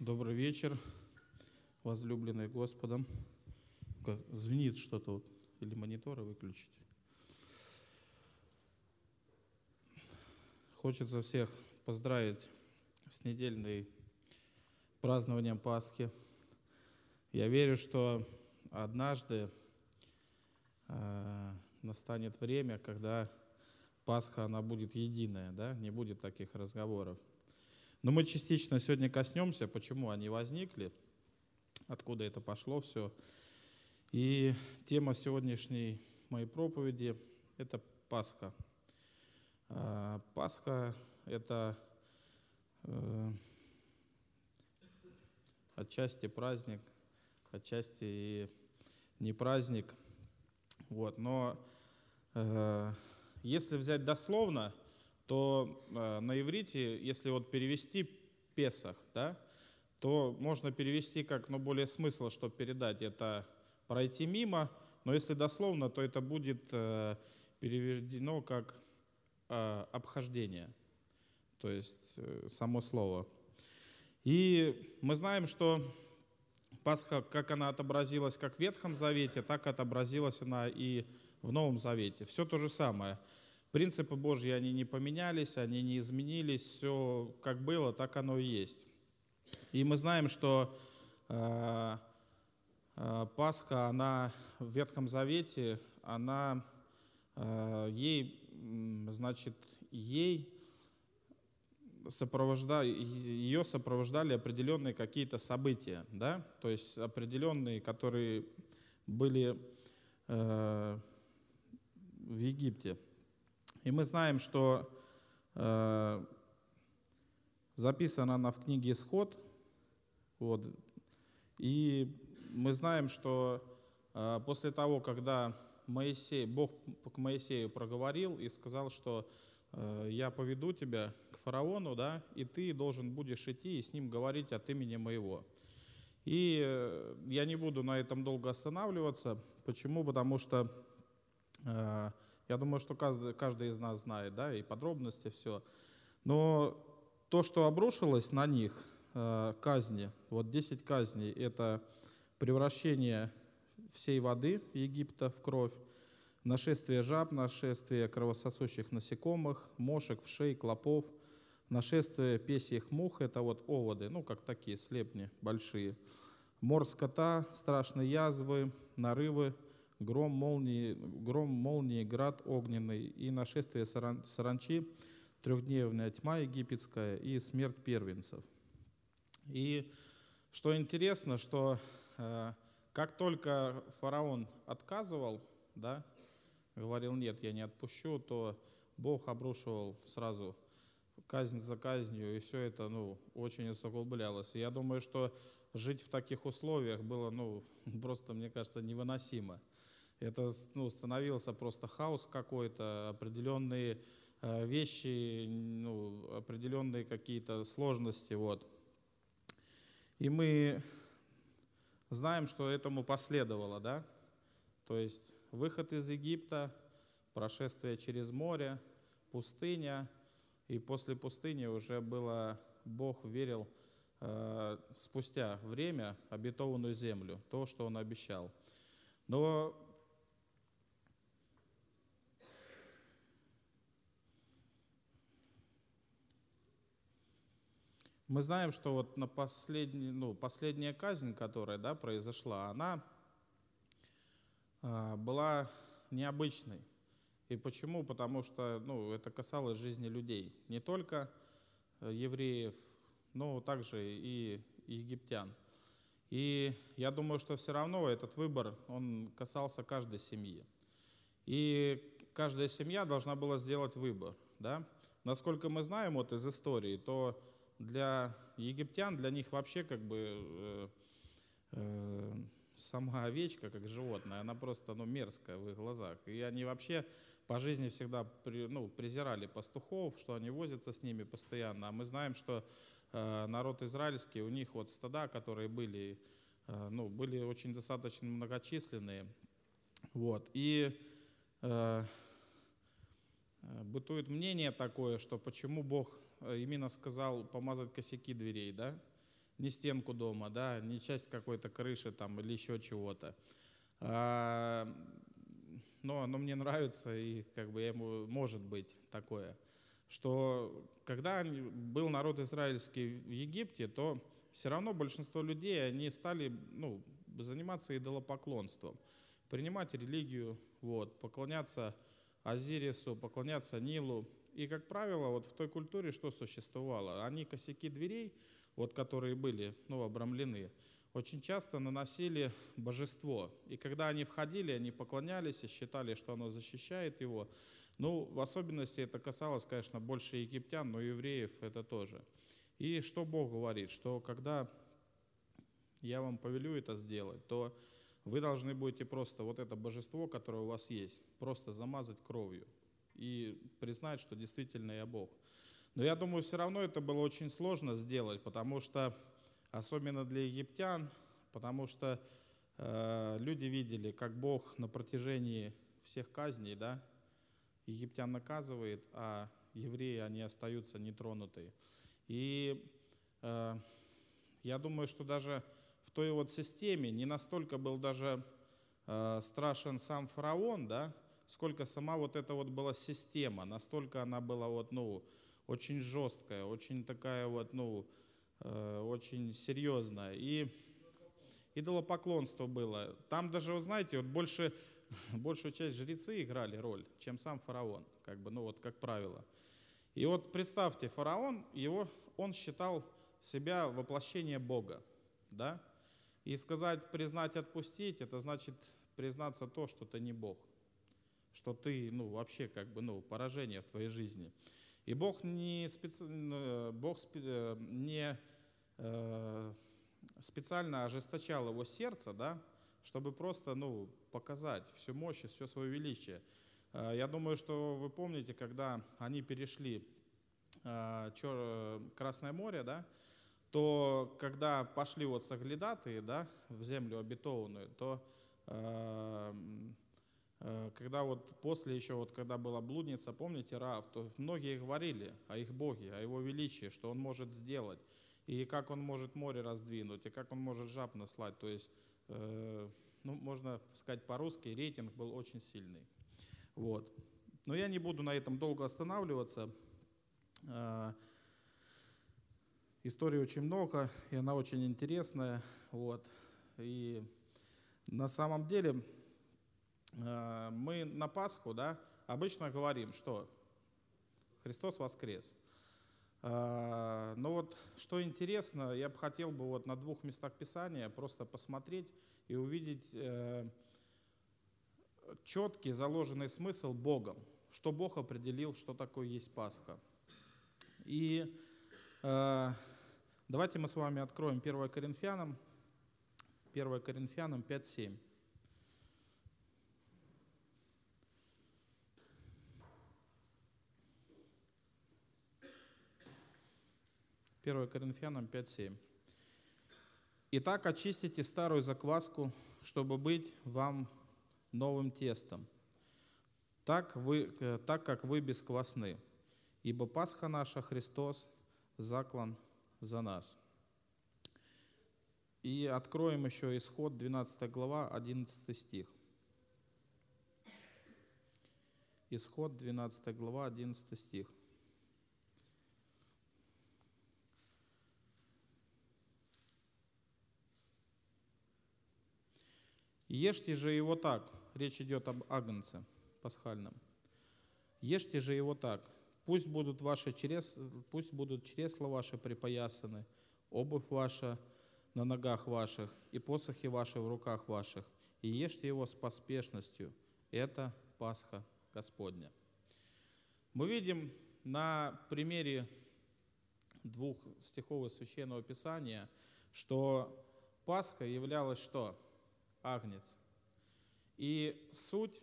Добрый вечер, возлюбленный Господом. Звенит что-то вот, или мониторы выключить. Хочется всех поздравить с недельной празднованием Пасхи. Я верю, что однажды э, настанет время, когда Пасха, она будет единая, да, не будет таких разговоров. Но мы частично сегодня коснемся, почему они возникли, откуда это пошло все. И тема сегодняшней моей проповеди – это Пасха. А, Пасха – это э, отчасти праздник, отчасти и не праздник. Вот. Но э, если взять дословно – то э, на иврите, если вот перевести Песах, да, то можно перевести как, ну, более смысл, чтобы передать, это пройти мимо, но если дословно, то это будет э, переведено как э, обхождение, то есть э, само слово. И мы знаем, что Пасха, как она отобразилась как в Ветхом Завете, так отобразилась она и в Новом Завете. Все то же самое – Принципы Божьи, они не поменялись, они не изменились, все как было, так оно и есть. И мы знаем, что э, э, Пасха, она в Ветхом Завете, она э, ей, значит, ей сопровожда, ее сопровождали определенные какие-то события, да, то есть определенные, которые были в Египте. И мы знаем, что э, записано она в книге «Исход», вот, и мы знаем, что э, после того, когда Моисей, Бог к Моисею проговорил и сказал, что э, я поведу тебя к фараону, да, и ты должен будешь идти и с ним говорить от имени моего. И э, я не буду на этом долго останавливаться. Почему? Потому что э, я думаю, что каждый, каждый из нас знает, да, и подробности, все. Но то, что обрушилось на них, э, казни, вот 10 казней, это превращение всей воды Египта в кровь, нашествие жаб, нашествие кровососущих насекомых, мошек, вшей, клопов, нашествие песьих мух, это вот оводы, ну, как такие слепни большие, мор скота, страшные язвы, нарывы, гром молнии, гром молнии, град огненный и нашествие саранчи, трехдневная тьма египетская и смерть первенцев. И что интересно, что э, как только фараон отказывал, да, говорил, нет, я не отпущу, то Бог обрушивал сразу казнь за казнью, и все это ну, очень усугублялось. Я думаю, что жить в таких условиях было ну, просто, мне кажется, невыносимо. Это ну, становился просто хаос какой-то, определенные э, вещи, ну, определенные какие-то сложности. Вот. И мы знаем, что этому последовало, да? То есть выход из Египта, прошествие через море, пустыня, и после пустыни уже было, Бог верил э, спустя время обетованную землю, то, что Он обещал. Но Мы знаем, что вот на последний, ну, последняя казнь, которая да, произошла, она э, была необычной. И почему? Потому что ну, это касалось жизни людей. Не только э, евреев, но также и египтян. И я думаю, что все равно этот выбор, он касался каждой семьи. И каждая семья должна была сделать выбор. Да? Насколько мы знаем вот из истории, то для египтян, для них вообще как бы э, э, сама овечка, как животное, она просто ну, мерзкая в их глазах. И они вообще по жизни всегда при, ну, презирали пастухов, что они возятся с ними постоянно. А мы знаем, что э, народ израильский, у них вот стада, которые были, э, ну, были очень достаточно многочисленные. Вот. И э, э бытует мнение такое, что почему Бог именно сказал помазать косяки дверей, да? ни стенку дома, да, ни часть какой-то крыши там или еще чего-то. А, но оно мне нравится, и как бы ему может быть такое, что когда был народ израильский в Египте, то все равно большинство людей, они стали ну, заниматься идолопоклонством, принимать религию, вот, поклоняться Азирису, поклоняться Нилу. И, как правило, вот в той культуре что существовало? Они косяки дверей, вот, которые были ну, обрамлены, очень часто наносили божество. И когда они входили, они поклонялись и считали, что оно защищает его. Ну, в особенности это касалось, конечно, больше египтян, но евреев это тоже. И что Бог говорит, что когда я вам повелю это сделать, то вы должны будете просто вот это божество, которое у вас есть, просто замазать кровью и признать, что действительно я Бог. Но я думаю, все равно это было очень сложно сделать, потому что, особенно для египтян, потому что э, люди видели, как Бог на протяжении всех казней, да, египтян наказывает, а евреи, они остаются нетронутые. И э, я думаю, что даже в той вот системе не настолько был даже э, страшен сам фараон, да, сколько сама вот эта вот была система, настолько она была вот, ну, очень жесткая, очень такая вот, ну, э, очень серьезная. И идолопоклонство было. Там даже, вы знаете, вот больше, большую часть жрецы играли роль, чем сам фараон, как бы, ну вот как правило. И вот представьте, фараон, его, он считал себя воплощение Бога, да? И сказать, признать, отпустить, это значит признаться то, что ты не Бог, что ты, ну, вообще как бы, ну, поражение в твоей жизни. И Бог не, специ... Э, Бог э, не э, специально ожесточал его сердце, да, чтобы просто ну, показать всю мощь и все свое величие. Я думаю, что вы помните, когда они перешли Красное море, да, то когда пошли вот соглядатые да, в землю обетованную, то Э, когда вот после еще, вот когда была блудница, помните, Раав, то многие говорили о их Боге, о Его величии, что Он может сделать, и как Он может море раздвинуть, и как Он может жаб наслать. То есть, э, ну, можно сказать по-русски, рейтинг был очень сильный. Вот. Но я не буду на этом долго останавливаться. Э, истории очень много, и она очень интересная. Вот. И на самом деле Э, мы на Пасху да, обычно говорим, что Христос воскрес. Э, но вот что интересно, я бы хотел бы вот на двух местах Писания просто посмотреть и увидеть э, четкий заложенный смысл Богом, что Бог определил, что такое есть Пасха. И давайте мы с вами откроем 1 Коринфянам, 1 Коринфянам 5.7. 1 Коринфянам 5.7. «Итак, очистите старую закваску, чтобы быть вам новым тестом, так, вы, э, так как вы бесквасны, ибо Пасха наша Христос заклан за нас». И откроем еще исход 12 глава, 11 стих. Исход 12 глава, 11 стих. Ешьте же его так, речь идет об агнце пасхальном. Ешьте же его так, пусть будут, ваши черес, пусть будут чресла ваши припоясаны, обувь ваша на ногах ваших и посохи ваши в руках ваших, и ешьте его с поспешностью. Это Пасха Господня. Мы видим на примере двух стихов из Священного Писания, что Пасха являлась что? Агнец. И суть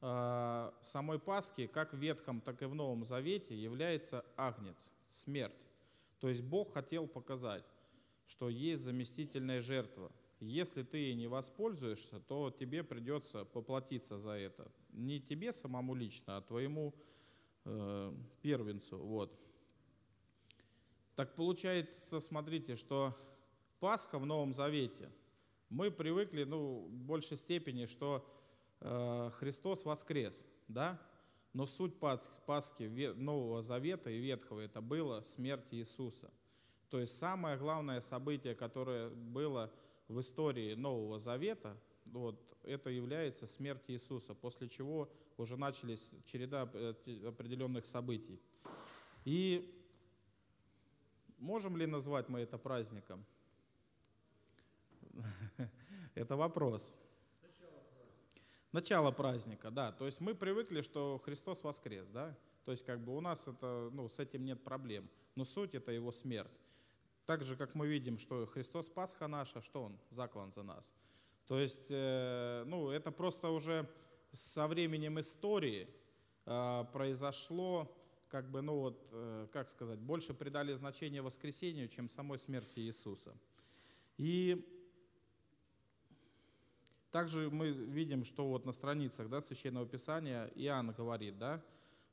э, самой Пасхи, как в Ветхом, так и в Новом Завете, является агнец, смерть. То есть Бог хотел показать, что есть заместительная жертва. Если ты ей не воспользуешься, то тебе придется поплатиться за это. Не тебе самому лично, а твоему э, первенцу. Вот. Так получается, смотрите, что Пасха в Новом Завете. Мы привыкли, ну, в большей степени, что э, Христос воскрес, да? Но суть Пасхи Нового Завета и Ветхого это было смерть Иисуса. То есть самое главное событие, которое было в истории Нового Завета, вот, это является смерть Иисуса, после чего уже начались череда э, определенных событий. И можем ли назвать мы это праздником? Это вопрос. Начало праздника, да. То есть мы привыкли, что Христос воскрес, да. То есть как бы у нас это, ну, с этим нет проблем. Но суть это его смерть. Так же, как мы видим, что Христос Пасха наша, что Он? Заклан за нас. То есть, э, ну, это просто уже со временем истории э, произошло, как бы, ну вот, э, как сказать, больше придали значение воскресению, чем самой смерти Иисуса. И также мы видим, что вот на страницах да, Священного Писания Иоанн говорит, да,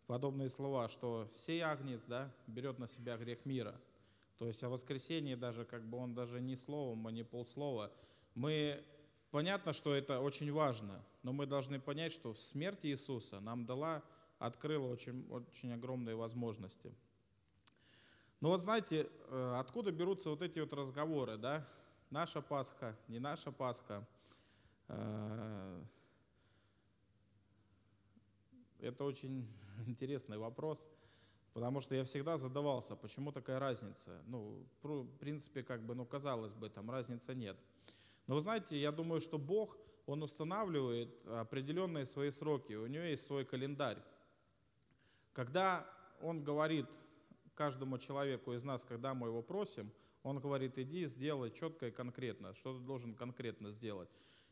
подобные слова, что сей агнец да, берет на себя грех мира. То есть о воскресении даже, как бы он даже не словом, а не полслова. Мы, понятно, что это очень важно, но мы должны понять, что смерть Иисуса нам дала, открыла очень, очень огромные возможности. Но вот знаете, э, откуда берутся вот эти вот разговоры, да? Наша Пасха, не наша Пасха – это очень интересный вопрос, потому что я всегда задавался, почему такая разница. Ну, в принципе, как бы, ну, казалось бы, там разницы нет. Но вы знаете, я думаю, что Бог, Он устанавливает определенные свои сроки, у Него есть свой календарь. Когда Он говорит каждому человеку из нас, когда мы его просим, Он говорит, иди, сделай четко и конкретно, что ты должен конкретно сделать.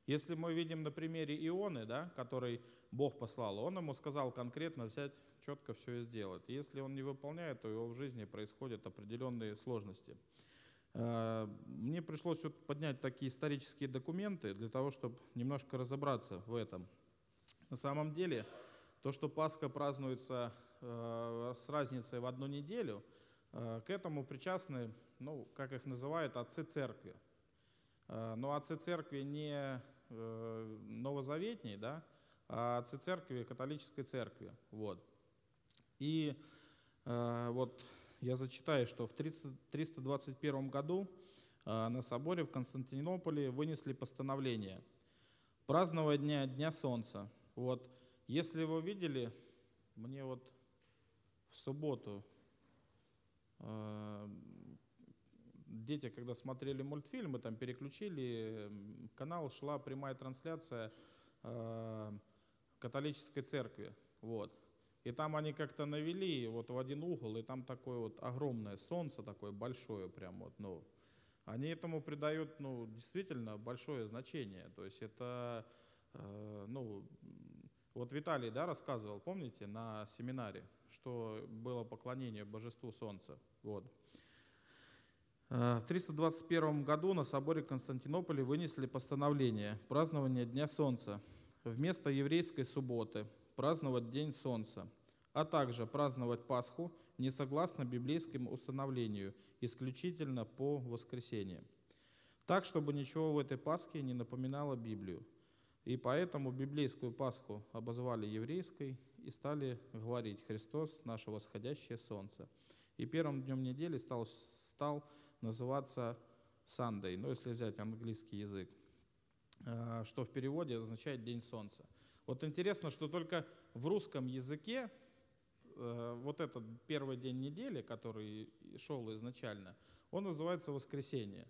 Если мы видим на примере Ионы, да, который Бог послал, он ему сказал конкретно взять, четко все и сделать. если он не выполняет, то его в жизни происходят определенные сложности. Э, мне пришлось вот поднять такие исторические документы для того, чтобы немножко разобраться в этом. На самом деле, то, что Пасха празднуется э, с разницей в одну неделю, э, к этому причастны, ну, как их называют, отцы церкви. Но отцы церкви не новозаветней, да, а церкви, католической церкви. Вот. И э, вот я зачитаю, что в 30, 321 году э, на соборе в Константинополе вынесли постановление праздновать дня, дня Солнца. Вот, если вы видели, мне вот в субботу э, дети, когда смотрели мультфильмы, там переключили канал, шла прямая трансляция э, католической церкви. Вот. И там они как-то навели вот в один угол, и там такое вот огромное солнце, такое большое прям вот, ну, они этому придают, ну, действительно большое значение. То есть это, э, ну, вот Виталий, да, рассказывал, помните, на семинаре, что было поклонение божеству солнца, вот. Э, в 321 году на соборе Константинополя вынесли постановление празднования Дня Солнца вместо еврейской субботы праздновать День Солнца, а также праздновать Пасху не согласно библейскому установлению, исключительно по воскресеньям. Так, чтобы ничего в этой Пасхе не напоминало Библию. И поэтому библейскую Пасху обозвали еврейской и стали говорить «Христос – наше восходящее солнце». И первым днем недели стал, стал называться Sunday, ну если взять английский язык, э, что в переводе означает День Солнца. Вот интересно, что только в русском языке э, вот этот первый день недели, который шел изначально, он называется воскресенье.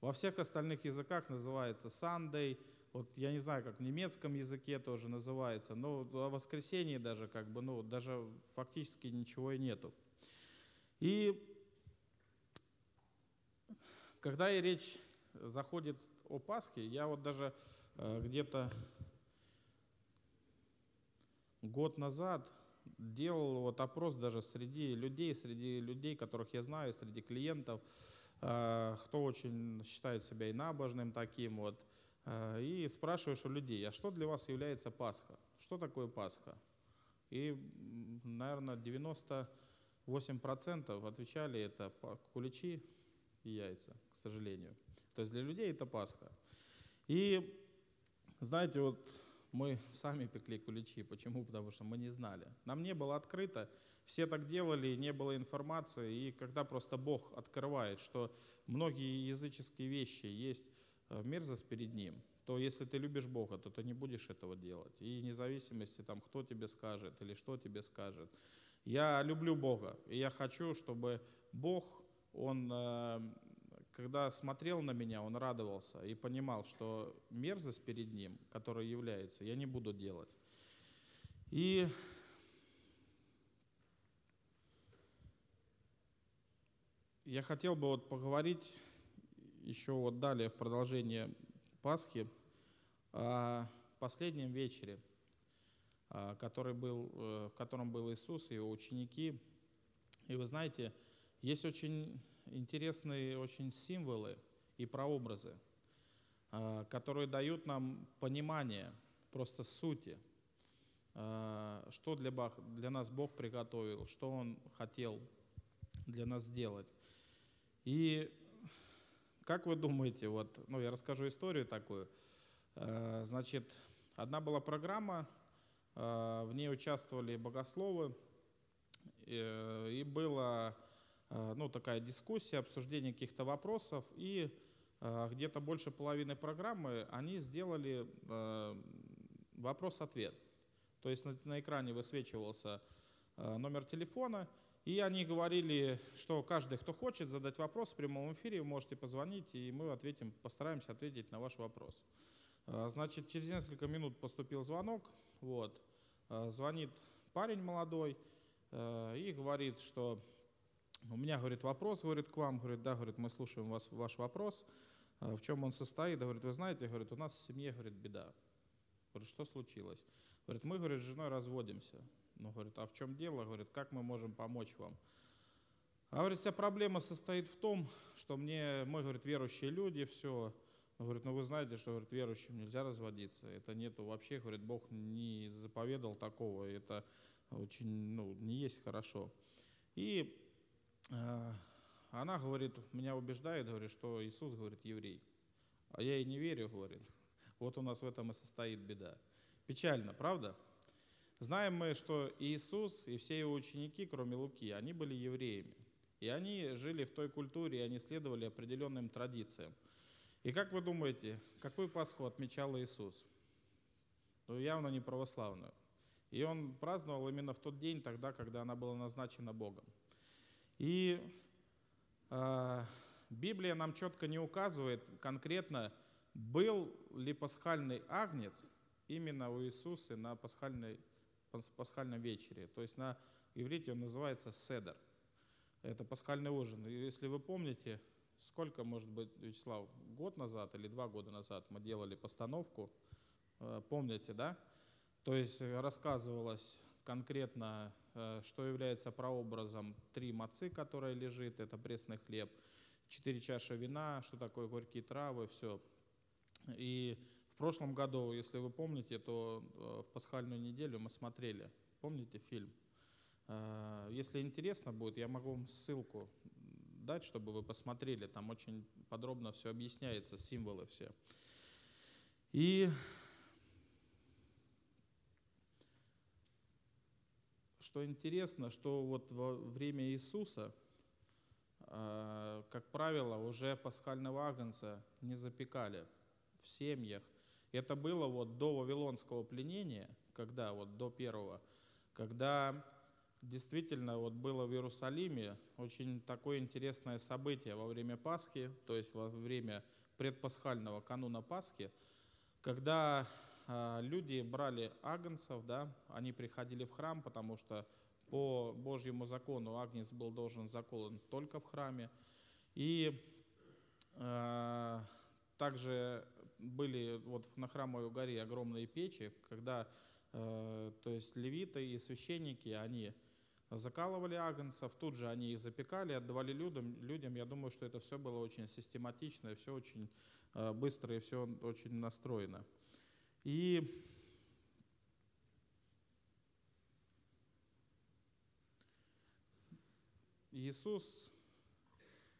Во всех остальных языках называется Sunday, вот я не знаю, как в немецком языке тоже называется, но о воскресенье даже как бы, ну, даже фактически ничего и нету. И когда и речь заходит о Пасхе, я вот даже э, где-то год назад делал вот опрос даже среди людей, среди людей, которых я знаю, среди клиентов, э, кто очень считает себя и набожным таким вот, э, и спрашиваешь у людей, а что для вас является Пасха? Что такое Пасха? И, наверное, 98% отвечали это куличи, и яйца, сожалению. То есть для людей это Пасха. И знаете, вот мы сами пекли куличи. Почему? Потому что мы не знали. Нам не было открыто, все так делали, не было информации. И когда просто Бог открывает, что многие языческие вещи есть э, мерзость перед Ним, то если ты любишь Бога, то ты не будешь этого делать. И независимости, там, кто тебе скажет или что тебе скажет. Я люблю Бога, и я хочу, чтобы Бог, Он, э, когда смотрел на меня, Он радовался и понимал, что мерзость перед Ним, которая является, я не буду делать. И я хотел бы вот поговорить еще вот далее в продолжение Пасхи о последнем вечере, а, который был, э, в котором был Иисус и его ученики. И вы знаете, есть очень интересные очень символы и прообразы, а, которые дают нам понимание просто сути, а, что для, Бог, для нас Бог приготовил, что Он хотел для нас сделать. И как вы думаете, вот, ну я расскажу историю такую. А, значит, одна была программа, в ней участвовали богословы, и было ну, такая дискуссия, обсуждение каких-то вопросов, и э, где-то больше половины программы они сделали э, вопрос-ответ. То есть на экране высвечивался номер телефона, и они говорили, что каждый, кто хочет задать вопрос в прямом эфире, вы можете позвонить, и мы ответим, постараемся ответить на ваш вопрос. Значит, через несколько минут поступил звонок, вот, звонит парень молодой и говорит, что у меня, говорит, вопрос, говорит, к вам, говорит, да, говорит, мы слушаем вас, ваш вопрос, а, в чем он состоит, говорит, вы знаете, говорит, у нас в семье, говорит, беда. Говорит, что случилось? Говорит, мы, говорит, с женой разводимся. Ну, говорит, а в чем дело? Говорит, как мы можем помочь вам? А, говорит, вся проблема состоит в том, что мне, мы, говорит, верующие люди, все. Говорит, ну вы знаете, что, говорит, верующим нельзя разводиться. Это нету вообще, говорит, Бог не заповедал такого. Это очень, ну, не есть хорошо. И она говорит, меня убеждает, говорит, что Иисус, говорит, еврей. А я ей не верю, говорит. Вот у нас в этом и состоит беда. Печально, правда? Знаем мы, что Иисус и все его ученики, кроме Луки, они были евреями. И они жили в той культуре, и они следовали определенным традициям. И как вы думаете, какую Пасху отмечал Иисус? Ну, явно не православную. И он праздновал именно в тот день, тогда, когда она была назначена Богом. И э, Библия нам четко не указывает конкретно, был ли пасхальный агнец именно у Иисуса на пасхальной, пасхальном вечере. То есть на иврите он называется седер. Это пасхальный ужин. И если вы помните, сколько, может быть, Вячеслав, год назад или два года назад мы делали постановку, э, помните, да? То есть рассказывалось конкретно что является прообразом три мацы, которая лежит, это пресный хлеб, четыре чаши вина, что такое горькие травы, все. И в прошлом году, если вы помните, то э, в пасхальную неделю мы смотрели, помните фильм? Э, если интересно будет, я могу вам ссылку дать, чтобы вы посмотрели, там очень подробно все объясняется, символы все. И что интересно, что вот во время Иисуса, а, как правило, уже пасхального агнца не запекали в семьях. Это было вот до Вавилонского пленения, когда вот до первого, когда действительно вот было в Иерусалиме очень такое интересное событие во время Пасхи, то есть во время предпасхального кануна Пасхи, когда люди брали агнцев, да, они приходили в храм, потому что по Божьему закону агнец был должен заколон только в храме. И э, также были вот на храмовой горе огромные печи, когда э, то есть левиты и священники, они закалывали агнцев, тут же они их запекали, отдавали людям. людям. Я думаю, что это все было очень систематично, все очень э, быстро, и все очень настроено. И Иисус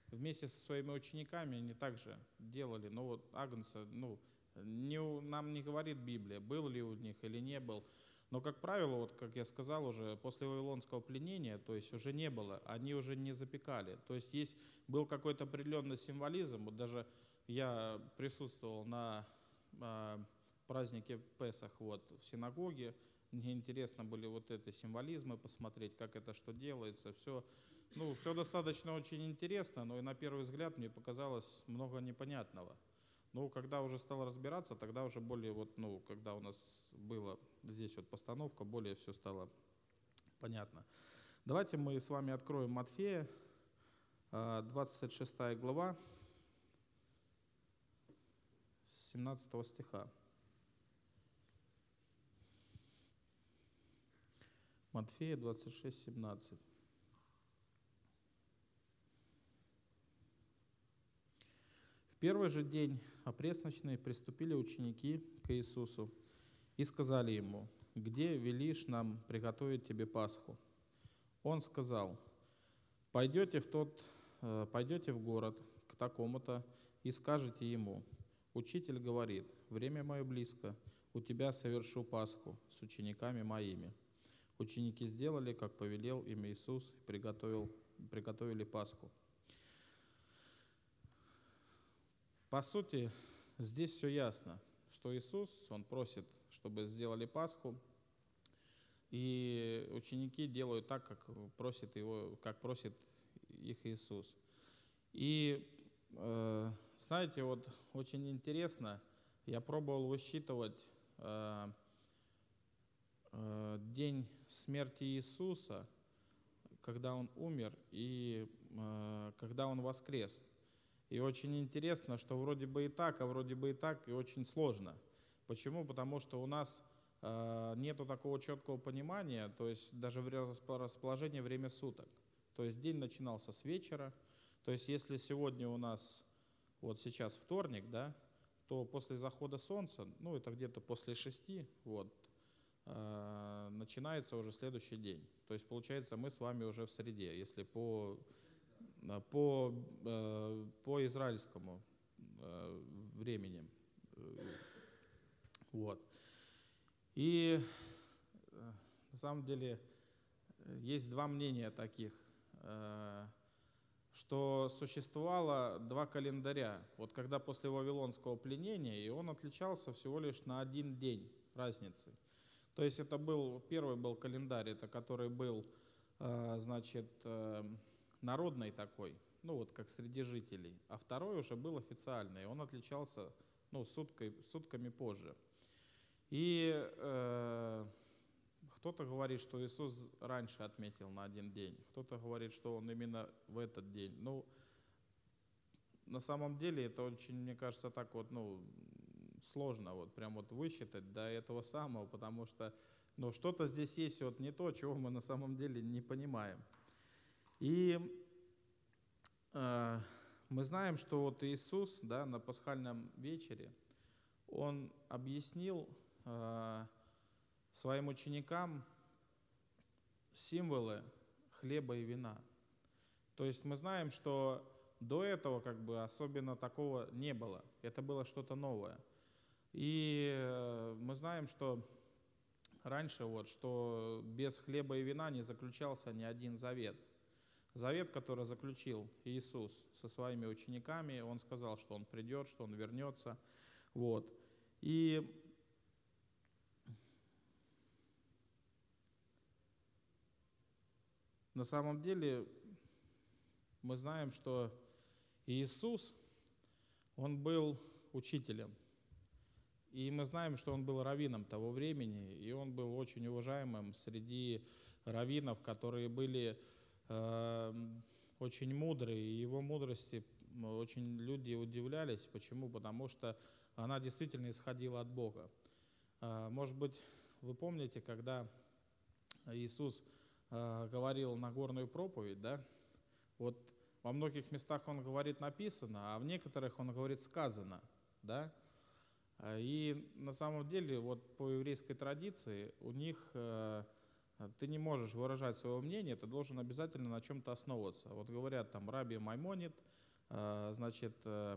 вместе со своими учениками они также делали. Но вот Агнца, ну, не, нам не говорит Библия, был ли у них или не был. Но, как правило, вот как я сказал уже, после Вавилонского пленения, то есть уже не было, они уже не запекали. То есть есть, был какой-то определенный символизм. Вот даже я присутствовал на э, празднике Песах вот, в синагоге, мне интересно были вот эти символизмы посмотреть, как это что делается. Все, ну, все достаточно очень интересно, но и на первый взгляд мне показалось много непонятного. Но когда уже стал разбираться, тогда уже более вот, ну, когда у нас было здесь вот постановка, более все стало понятно. Давайте мы с вами откроем Матфея, 26 а, глава, 17 стиха. Матфея 26, 17. В первый же день опресночный приступили ученики к Иисусу и сказали ему, «Где велишь нам приготовить тебе Пасху?» Он сказал, «Пойдете в, тот, э, пойдете в город к такому-то и скажете ему, Учитель говорит, время мое близко, у тебя совершу Пасху с учениками моими». Ученики сделали, как повелел им Иисус, и приготовил, приготовили Пасху. По сути, здесь все ясно, что Иисус, Он просит, чтобы сделали Пасху, и ученики делают так, как просит, его, как просит их Иисус. И э, знаете, вот очень интересно, я пробовал высчитывать э, э, день смерти Иисуса, когда Он умер и э, когда Он воскрес. И очень интересно, что вроде бы и так, а вроде бы и так, и очень сложно. Почему? Потому что у нас э, нету такого четкого понимания, то есть даже в расположении время суток. То есть день начинался с вечера. То есть если сегодня у нас, вот сейчас вторник, да, то после захода солнца, ну это где-то после шести, вот, Э, начинается уже следующий день. То есть получается мы с вами уже в среде, если по, э, по, э, по израильскому времени. Вот. И на самом деле есть два мнения таких, что существовало два календаря. Вот когда после Вавилонского пленения, и он отличался всего лишь на один день разницы. То есть это был, первый был календарь, это который был, э, значит, э, народный такой, ну вот как среди жителей, а второй уже был официальный, он отличался ну, суткой, сутками позже. И э, кто-то говорит, что Иисус раньше отметил на один день, кто-то говорит, что он именно в этот день. Ну, на самом деле это очень, мне кажется, так вот, ну, сложно вот прям вот высчитать до этого самого, потому что ну, что-то здесь есть вот не то, чего мы на самом деле не понимаем. И э, мы знаем, что вот Иисус да, на пасхальном вечере, Он объяснил э, своим ученикам символы хлеба и вина. То есть мы знаем, что до этого как бы особенно такого не было. Это было что-то новое – и э, мы знаем, что раньше вот, что без хлеба и вина не заключался ни один завет. Завет, который заключил Иисус со своими учениками, Он сказал, что Он придет, что Он вернется. Вот. И на самом деле мы знаем, что Иисус, Он был учителем – и мы знаем, что он был раввином того времени, и он был очень уважаемым среди раввинов, которые были э, очень мудрые, и его мудрости очень люди удивлялись. Почему? Потому что она действительно исходила от Бога. Э, может быть, вы помните, когда Иисус э, говорил Нагорную проповедь, да? Вот во многих местах он говорит написано, а в некоторых он говорит сказано, да? А, и на самом деле, вот по еврейской традиции, у них э, ты не можешь выражать свое мнение, ты должен обязательно на чем-то основываться. Вот говорят там Раби Маймонит, э, значит, э,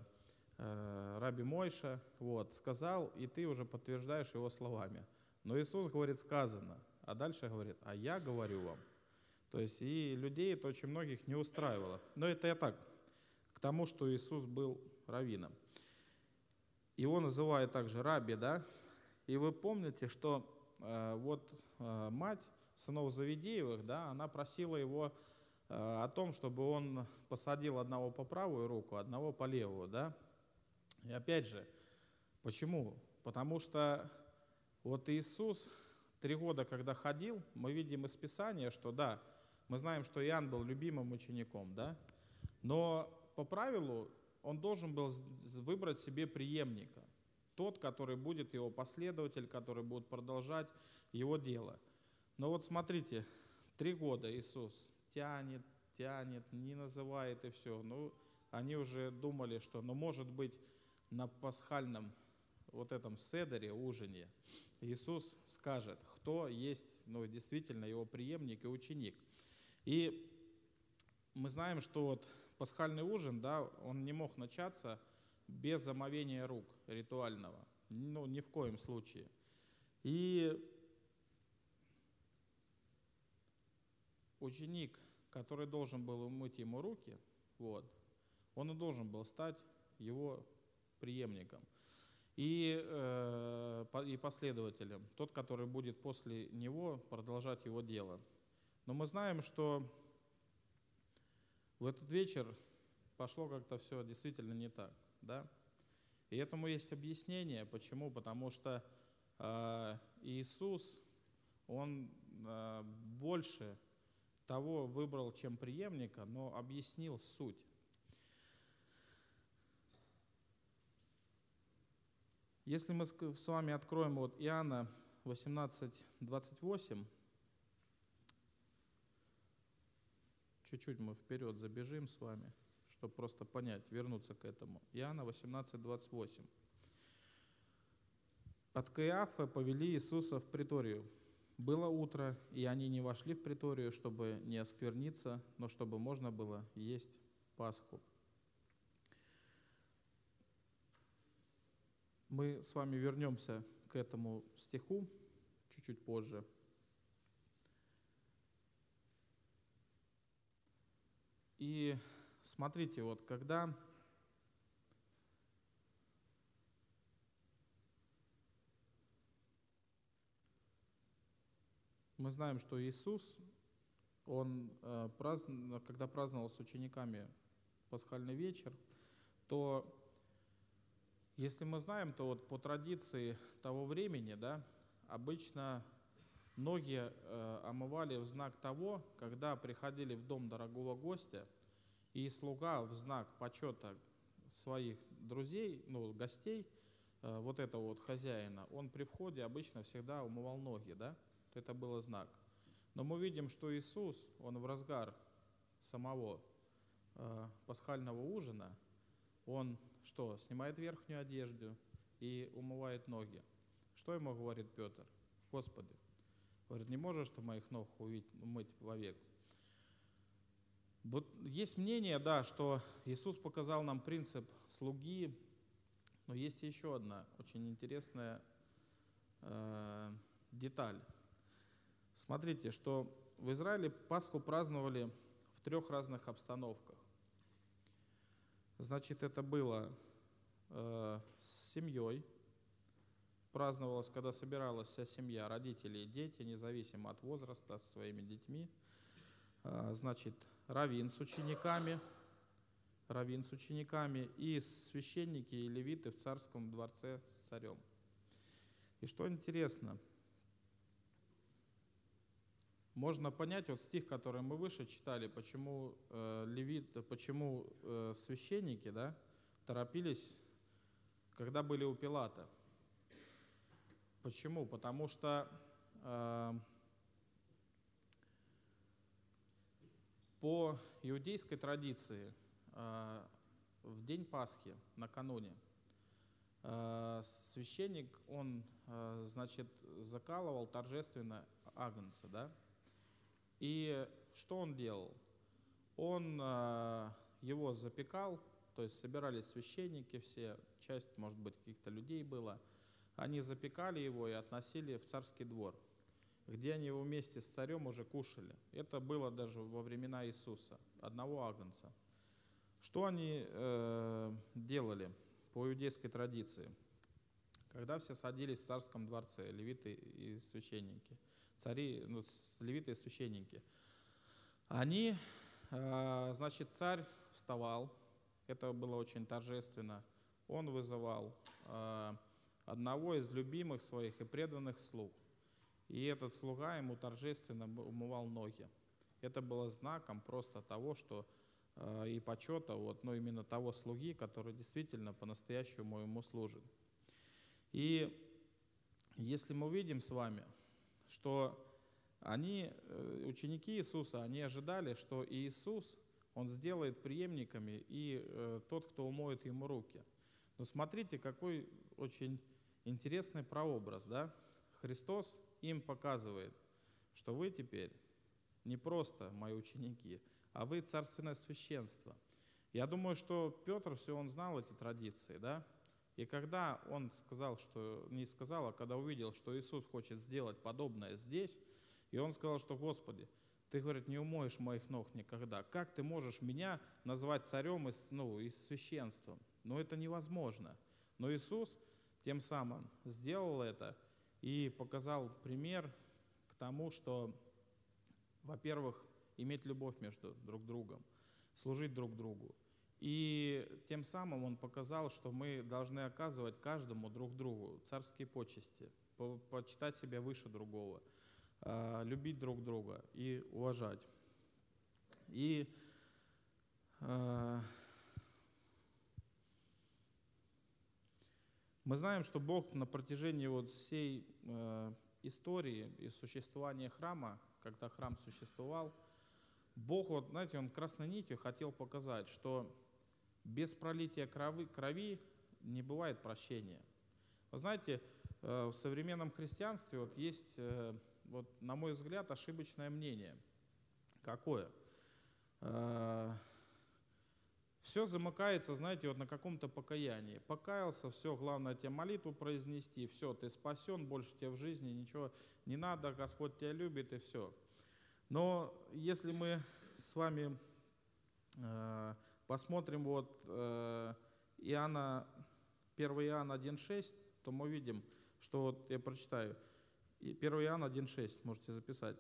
э, Раби Мойша, вот, сказал, и ты уже подтверждаешь его словами. Но Иисус говорит, сказано, а дальше говорит, а я говорю вам. То есть и людей это очень многих не устраивало. Но это я так, к тому, что Иисус был раввином. Его называют также раби, да? И вы помните, что э, вот э, мать сынов Завидеевых, да, она просила его э, о том, чтобы он посадил одного по правую руку, одного по левую, да? И опять же, почему? Потому что вот Иисус три года, когда ходил, мы видим из Писания, что да, мы знаем, что Иоанн был любимым учеником, да, но по правилу он должен был выбрать себе преемника, тот, который будет его последователь, который будет продолжать его дело. Но вот смотрите, три года Иисус тянет, тянет, не называет и все. Ну, они уже думали, что, ну, может быть, на пасхальном вот этом седере, ужине, Иисус скажет, кто есть, ну, действительно его преемник и ученик. И мы знаем, что вот пасхальный ужин, да, он не мог начаться без омовения рук ритуального. Ну, ни в коем случае. И ученик, который должен был умыть ему руки, вот, он и должен был стать его преемником и, э, и последователем, тот, который будет после него продолжать его дело. Но мы знаем, что в этот вечер пошло как-то все действительно не так, да? И этому есть объяснение. Почему? Потому что э, Иисус, Он э, больше того выбрал, чем преемника, но объяснил суть. Если мы с вами откроем вот Иоанна 18, 28, чуть-чуть мы вперед забежим с вами, чтобы просто понять, вернуться к этому. Иоанна 18, 28. От Каиафа повели Иисуса в приторию. Было утро, и они не вошли в приторию, чтобы не оскверниться, но чтобы можно было есть Пасху. Мы с вами вернемся к этому стиху чуть-чуть позже. И смотрите, вот когда мы знаем, что Иисус, он, э, когда праздновал с учениками пасхальный вечер, то если мы знаем, то вот по традиции того времени, да, обычно ноги э, омывали в знак того, когда приходили в дом дорогого гостя, и слуга в знак почета своих друзей, ну, гостей, э, вот этого вот хозяина, он при входе обычно всегда умывал ноги, да, это было знак. Но мы видим, что Иисус, он в разгар самого э, пасхального ужина, он что, снимает верхнюю одежду и умывает ноги. Что ему говорит Петр? Господи, говорит, не можешь ты моих ног умыть вовек. Есть мнение, да, что Иисус показал нам принцип слуги, но есть еще одна очень интересная э, деталь. Смотрите, что в Израиле Пасху праздновали в трех разных обстановках. Значит, это было э, с семьей, праздновалось, когда собиралась вся семья, родители и дети, независимо от возраста, со своими детьми. Э, значит, раввин с учениками, раввин с учениками и священники и левиты в царском дворце с царем. И что интересно – можно понять вот стих, который мы выше читали, почему э, левит, почему э, священники, да, торопились, когда были у Пилата. Почему? Потому что э, по иудейской традиции э, в день Пасхи, накануне, э, священник, он, э, значит, закалывал торжественно агнца, да, и что он делал? Он э, его запекал то есть собирались священники все, часть, может быть, каких-то людей было. Они запекали его и относили в царский двор, где они его вместе с царем уже кушали. Это было даже во времена Иисуса, одного агнца. Что они э, делали по иудейской традиции? Когда все садились в царском дворце, левиты и священники, цари, ну, левиты и священники, они, э, значит, царь вставал, это было очень торжественно, он вызывал э, одного из любимых своих и преданных слуг. И этот слуга ему торжественно умывал ноги. Это было знаком просто того, что э, и почета, вот, но именно того слуги, который действительно по-настоящему ему служит. И если мы видим с вами, что они, э, ученики Иисуса, они ожидали, что Иисус, Он сделает преемниками и э, тот, кто умоет ему руки. Но смотрите, какой очень интересный прообраз, да? Христос им показывает, что вы теперь не просто мои ученики, а вы царственное священство. Я думаю, что Петр все, он знал эти традиции, да? И когда он сказал, что, не сказал, а когда увидел, что Иисус хочет сделать подобное здесь, и он сказал, что, Господи, ты, говорит, не умоешь моих ног никогда. Как ты можешь меня назвать царем и, ну, и священством? Но это невозможно. Но Иисус тем самым сделал это и показал пример к тому, что, во-первых, иметь любовь между друг другом, служить друг другу. И тем самым он показал, что мы должны оказывать каждому друг другу царские почести, почитать себя выше другого, а, любить друг друга и уважать. И Мы знаем, что Бог на протяжении вот всей э, истории и существования храма, когда храм существовал, Бог, вот, знаете, Он красной нитью хотел показать, что без пролития крови, крови не бывает прощения. Вы знаете, э, в современном христианстве вот есть, э, вот, на мой взгляд, ошибочное мнение. Какое? Э, все замыкается, знаете, вот на каком-то покаянии. Покаялся, все, главное тебе молитву произнести, все, ты спасен, больше тебе в жизни ничего не надо, Господь тебя любит и все. Но если мы с вами э, посмотрим вот э, Иоанна, 1 Иоанна 1.6, то мы видим, что вот я прочитаю, 1 Иоанна 1.6, можете записать.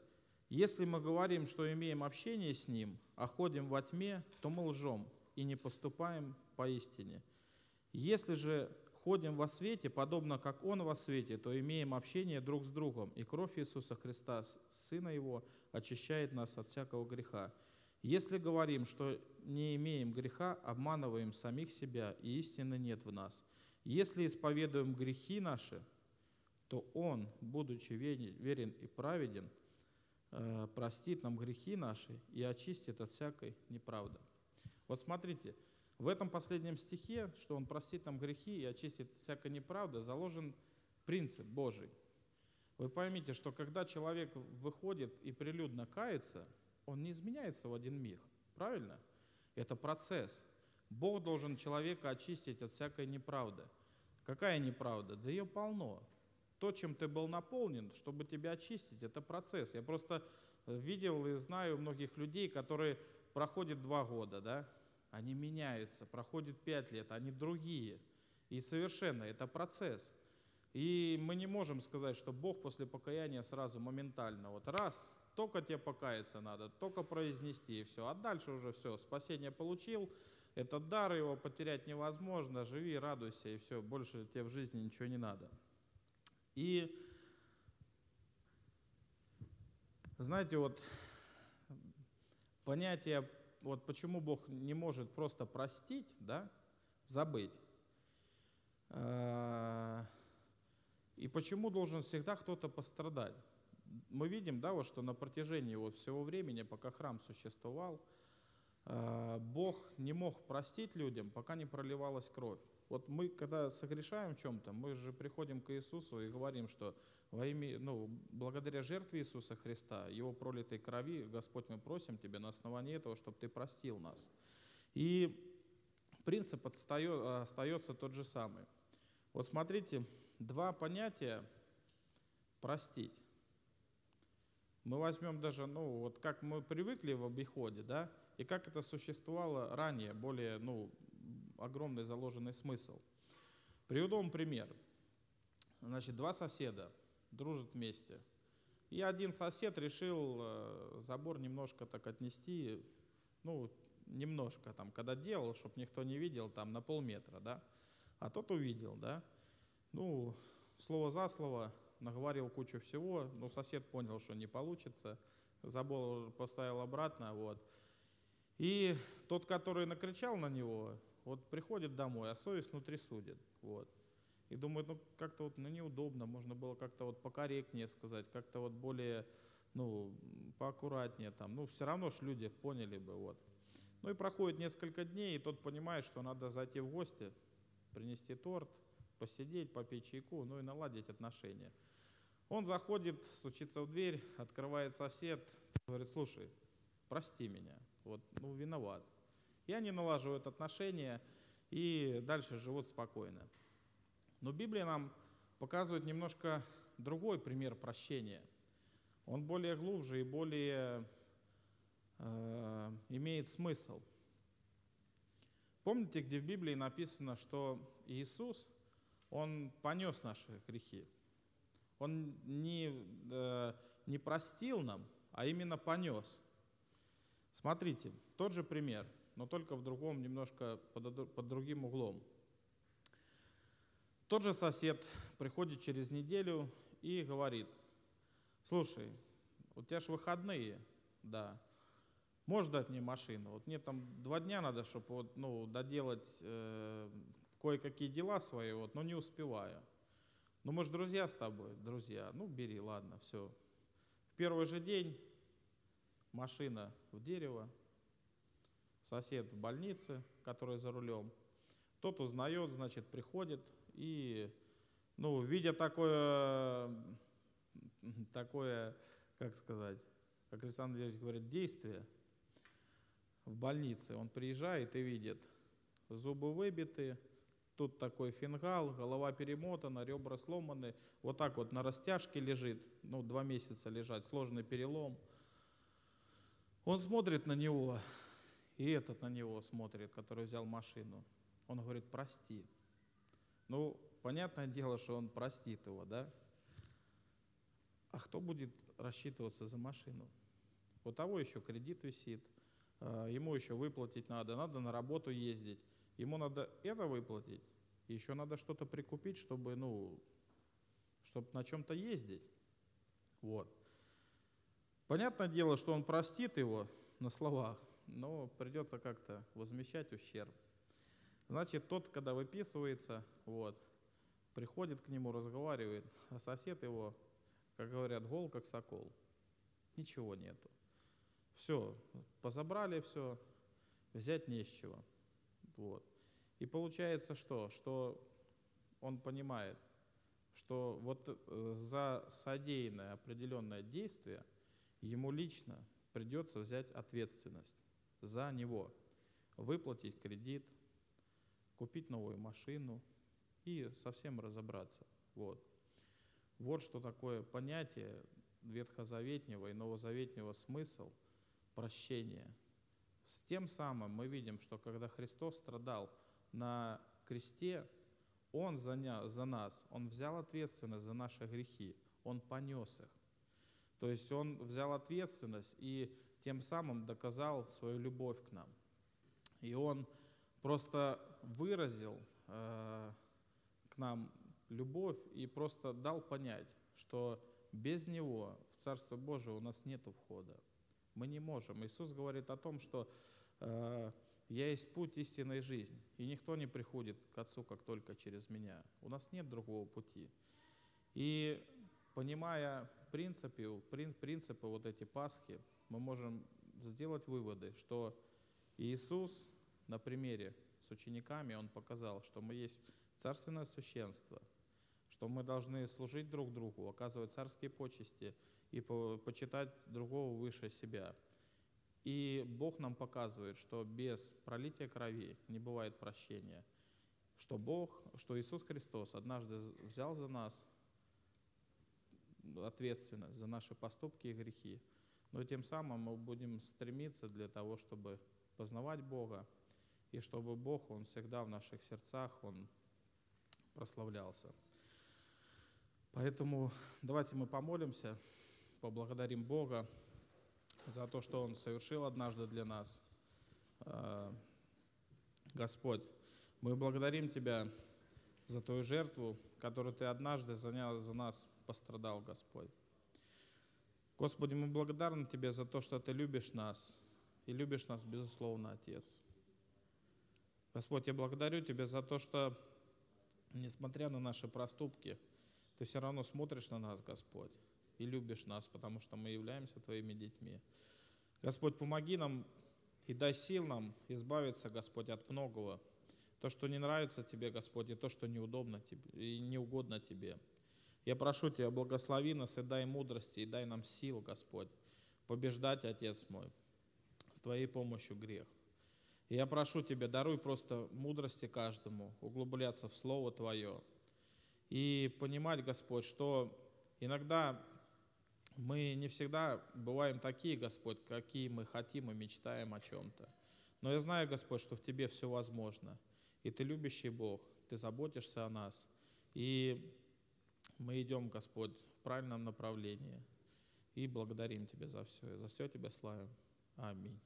Если мы говорим, что имеем общение с Ним, а ходим во тьме, то мы лжем, и не поступаем поистине. Если же ходим во свете, подобно как Он во свете, то имеем общение друг с другом, и кровь Иисуса Христа, Сына Его, очищает нас от всякого греха. Если говорим, что не имеем греха, обманываем самих себя, и истины нет в нас. Если исповедуем грехи наши, то Он, будучи верен и праведен, э, простит нам грехи наши и очистит от всякой неправды. Вот смотрите, в этом последнем стихе, что Он простит нам грехи и очистит всякой неправды, заложен принцип Божий. Вы поймите, что когда человек выходит и прилюдно кается, он не изменяется в один миг. Правильно? Это процесс. Бог должен человека очистить от всякой неправды. Какая неправда? Да ее полно. То, чем ты был наполнен, чтобы тебя очистить, это процесс. Я просто видел и знаю многих людей, которые проходит два года, да, они меняются, проходит пять лет, они другие. И совершенно это процесс. И мы не можем сказать, что Бог после покаяния сразу моментально, вот раз, только тебе покаяться надо, только произнести и все. А дальше уже все, спасение получил, этот дар его потерять невозможно, живи, радуйся и все, больше тебе в жизни ничего не надо. И знаете, вот понятие, вот почему Бог не может просто простить, да, забыть. А, и почему должен всегда кто-то пострадать? Мы видим, да, вот, что на протяжении вот всего времени, пока храм существовал, а, Бог не мог простить людям, пока не проливалась кровь. Вот мы, когда согрешаем в чем-то, мы же приходим к Иисусу и говорим, что во имя, ну, благодаря жертве Иисуса Христа, Его пролитой крови, Господь, мы просим Тебя на основании этого, чтобы Ты простил нас. И принцип остается тот же самый. Вот смотрите, два понятия простить. Мы возьмем даже, ну, вот как мы привыкли в обиходе, да, и как это существовало ранее, более, ну, огромный заложенный смысл. Приведу вам пример. Значит, два соседа дружат вместе. И один сосед решил э, забор немножко так отнести, ну, немножко там, когда делал, чтобы никто не видел, там на полметра, да. А тот увидел, да. Ну, слово за слово, наговорил кучу всего, но сосед понял, что не получится, забор поставил обратно, вот. И тот, который накричал на него, вот приходит домой, а совесть внутри судит, вот. И думает, ну как-то вот ну, неудобно, можно было как-то вот покорректнее сказать, как-то вот более, ну, поаккуратнее там. Ну, все равно ж люди поняли бы, вот. Ну и проходит несколько дней, и тот понимает, что надо зайти в гости, принести торт, посидеть, попить чайку, ну и наладить отношения. Он заходит, стучится в дверь, открывает сосед, говорит, слушай, прости меня, вот, ну, виноват. И они налаживают отношения и дальше живут спокойно. Но Библия нам показывает немножко другой пример прощения. Он более глубже и более Э, имеет смысл. Помните, где в Библии написано, что Иисус, Он понес наши грехи. Он не, э, не простил нам, а именно понес. Смотрите, тот же пример, но только в другом, немножко под, под другим углом. Тот же сосед приходит через неделю и говорит, слушай, у тебя же выходные, да, Можешь дать мне машину? Вот мне там два дня надо, чтобы вот, ну, доделать э, кое-какие дела свои, вот, но не успеваю. Ну, мы же друзья с тобой, друзья. Ну, бери, ладно, все. В первый же день машина в дерево, сосед в больнице, который за рулем. Тот узнает, значит, приходит и, ну, видя такое, такое, как сказать, как Александр Ильич говорит, действие – в больнице, он приезжает и видит, зубы выбиты, тут такой фингал, голова перемотана, ребра сломаны, вот так вот на растяжке лежит, ну, два месяца лежать, сложный перелом. Он смотрит на него, и этот на него смотрит, который взял машину. Он говорит, прости. Ну, понятное дело, что он простит его, да? А кто будет рассчитываться за машину? У того еще кредит висит, а, ему еще выплатить надо, надо на работу ездить, ему надо это выплатить, еще надо что-то прикупить, чтобы, ну, чтобы на чем-то ездить. Вот. Понятное дело, что он простит его на словах, но придется как-то возмещать ущерб. Значит, тот, когда выписывается, вот, приходит к нему, разговаривает, а сосед его, как говорят, гол, как сокол. Ничего нету. Все, позабрали все, взять не с чего. Вот. И получается что? Что он понимает, что вот э, за содеянное определенное действие ему лично придется взять ответственность за него, выплатить кредит, купить новую машину и совсем разобраться. Вот. Вот что такое понятие ветхозаветнего и новозаветнего смысл – прощения. С тем самым мы видим, что когда Христос страдал на кресте, Он за, за нас, Он взял ответственность за наши грехи, Он понес их. То есть Он взял ответственность и тем самым доказал свою любовь к нам. И Он просто выразил э, к нам любовь и просто дал понять, что без Него в Царство Божие у нас нет входа. Мы не можем. Иисус говорит о том, что э, «Я есть путь истинной жизни, и никто не приходит к Отцу, как только через Меня». У нас нет другого пути. И понимая принципы, принципы вот эти Пасхи, мы можем сделать выводы, что Иисус на примере с учениками, Он показал, что мы есть царственное священство, что мы должны служить друг другу, оказывать царские почести – и почитать другого выше себя. И Бог нам показывает, что без пролития крови не бывает прощения. Что Бог, что Иисус Христос однажды взял за нас ответственность за наши поступки и грехи. Но тем самым мы будем стремиться для того, чтобы познавать Бога, и чтобы Бог, Он всегда в наших сердцах, Он прославлялся. Поэтому давайте мы помолимся, поблагодарим Бога за то, что Он совершил однажды для нас. А, Господь, мы благодарим Тебя за Твою жертву, которую Ты однажды занял за нас пострадал, Господь. Господи, мы благодарны Тебе за то, что Ты любишь нас, и любишь нас, безусловно, Отец. Господь, я благодарю Тебя за то, что, несмотря на наши проступки, Ты все равно смотришь на нас, Господь, и любишь нас, потому что мы являемся Твоими детьми. Господь, помоги нам и дай сил нам избавиться, Господь, от многого. То, что не нравится Тебе, Господь, и то, что неудобно Тебе, и не угодно Тебе. Я прошу Тебя, благослови нас и дай мудрости, и дай нам сил, Господь, побеждать, Отец мой, с Твоей помощью грех. И я прошу Тебя, даруй просто мудрости каждому, углубляться в Слово Твое и понимать, Господь, что иногда мы не всегда бываем такие, Господь, какие мы хотим и мечтаем о чем-то. Но я знаю, Господь, что в Тебе все возможно. И Ты любящий Бог, Ты заботишься о нас. И мы идем, Господь, в правильном направлении и благодарим Тебя за все. За все Тебя славим. Аминь.